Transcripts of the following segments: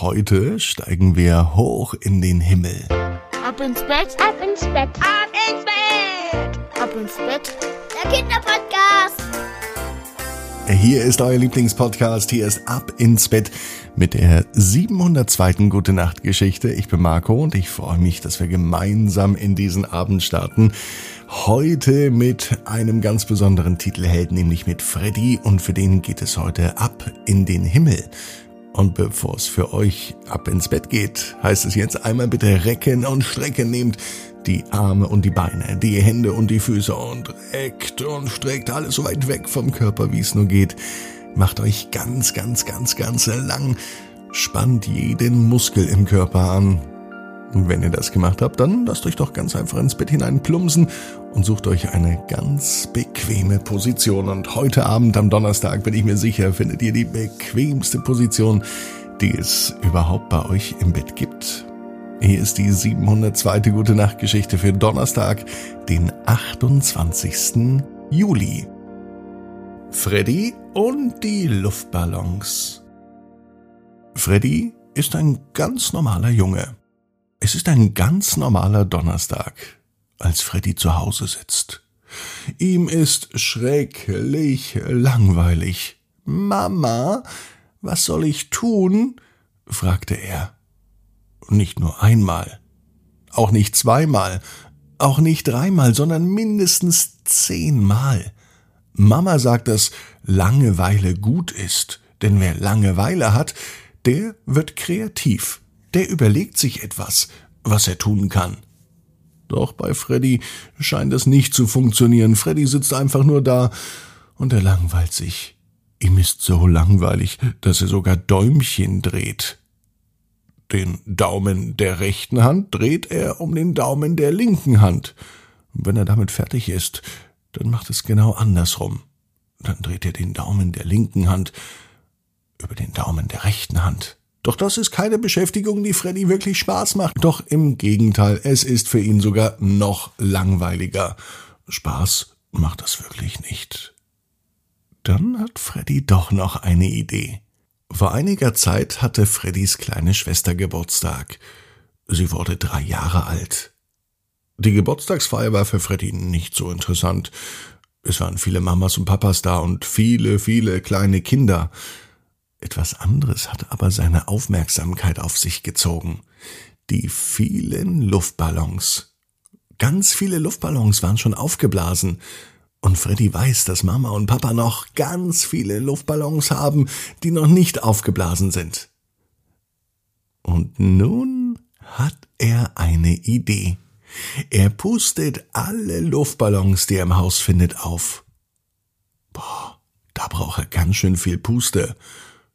Heute steigen wir hoch in den Himmel. Ab ins Bett, ab ins Bett, ab ins Bett, ab ins Bett. Der Kinderpodcast. Hier ist euer Lieblingspodcast. Hier ist Ab ins Bett mit der 702. Gute Nacht Geschichte. Ich bin Marco und ich freue mich, dass wir gemeinsam in diesen Abend starten. Heute mit einem ganz besonderen Titelheld, nämlich mit Freddy und für den geht es heute ab in den Himmel. Und bevor es für euch ab ins Bett geht, heißt es jetzt einmal bitte recken und strecken. Nehmt die Arme und die Beine, die Hände und die Füße und reckt und streckt alles so weit weg vom Körper, wie es nur geht. Macht euch ganz, ganz, ganz, ganz lang. Spannt jeden Muskel im Körper an. Wenn ihr das gemacht habt, dann lasst euch doch ganz einfach ins Bett hinein plumpsen und sucht euch eine ganz bequeme Position. Und heute Abend am Donnerstag bin ich mir sicher, findet ihr die bequemste Position, die es überhaupt bei euch im Bett gibt. Hier ist die 702. Gute Nacht Geschichte für Donnerstag, den 28. Juli. Freddy und die Luftballons. Freddy ist ein ganz normaler Junge. Es ist ein ganz normaler Donnerstag, als Freddy zu Hause sitzt. Ihm ist schrecklich langweilig. Mama, was soll ich tun? fragte er. Nicht nur einmal, auch nicht zweimal, auch nicht dreimal, sondern mindestens zehnmal. Mama sagt, dass Langeweile gut ist, denn wer Langeweile hat, der wird kreativ der überlegt sich etwas, was er tun kann. Doch bei Freddy scheint es nicht zu funktionieren. Freddy sitzt einfach nur da und er langweilt sich. Ihm ist so langweilig, dass er sogar Däumchen dreht. Den Daumen der rechten Hand dreht er um den Daumen der linken Hand. wenn er damit fertig ist, dann macht es genau andersrum. Dann dreht er den Daumen der linken Hand über den Daumen der rechten Hand. Doch das ist keine Beschäftigung, die Freddy wirklich Spaß macht. Doch im Gegenteil, es ist für ihn sogar noch langweiliger. Spaß macht das wirklich nicht. Dann hat Freddy doch noch eine Idee. Vor einiger Zeit hatte Freddys kleine Schwester Geburtstag. Sie wurde drei Jahre alt. Die Geburtstagsfeier war für Freddy nicht so interessant. Es waren viele Mamas und Papas da und viele, viele kleine Kinder. Etwas anderes hat aber seine Aufmerksamkeit auf sich gezogen. Die vielen Luftballons. Ganz viele Luftballons waren schon aufgeblasen. Und Freddy weiß, dass Mama und Papa noch ganz viele Luftballons haben, die noch nicht aufgeblasen sind. Und nun hat er eine Idee. Er pustet alle Luftballons, die er im Haus findet, auf. Boah, da braucht er ganz schön viel Puste.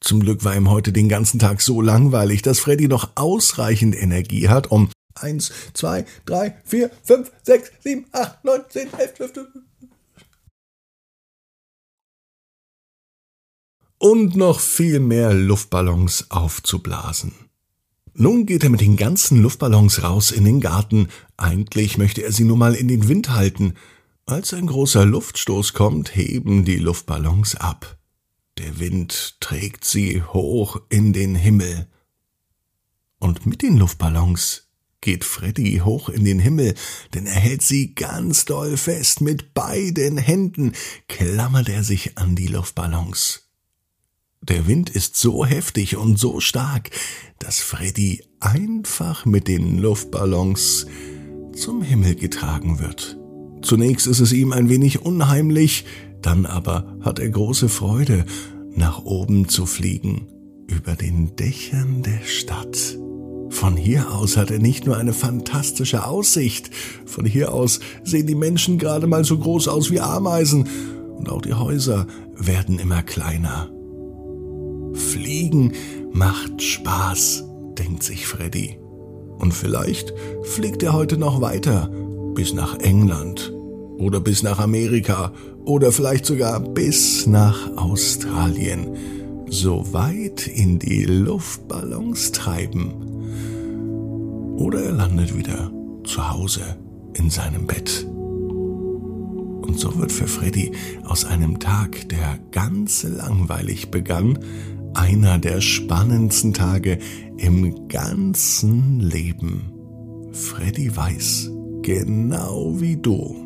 Zum Glück war ihm heute den ganzen Tag so langweilig, dass Freddy noch ausreichend Energie hat, um eins, zwei, drei, vier, fünf, sechs, sieben, acht, neun, zehn, elf, zwölf, und noch viel mehr Luftballons aufzublasen. Nun geht er mit den ganzen Luftballons raus in den Garten. Eigentlich möchte er sie nur mal in den Wind halten. Als ein großer Luftstoß kommt, heben die Luftballons ab. Der Wind trägt sie hoch in den Himmel. Und mit den Luftballons geht Freddy hoch in den Himmel, denn er hält sie ganz doll fest. Mit beiden Händen klammert er sich an die Luftballons. Der Wind ist so heftig und so stark, dass Freddy einfach mit den Luftballons zum Himmel getragen wird. Zunächst ist es ihm ein wenig unheimlich, dann aber hat er große Freude, nach oben zu fliegen, über den Dächern der Stadt. Von hier aus hat er nicht nur eine fantastische Aussicht, von hier aus sehen die Menschen gerade mal so groß aus wie Ameisen, und auch die Häuser werden immer kleiner. Fliegen macht Spaß, denkt sich Freddy. Und vielleicht fliegt er heute noch weiter bis nach England oder bis nach Amerika oder vielleicht sogar bis nach Australien, so weit in die Luftballons treiben. Oder er landet wieder zu Hause in seinem Bett. Und so wird für Freddy aus einem Tag, der ganz langweilig begann, einer der spannendsten Tage im ganzen Leben. Freddy weiß, genau wie du.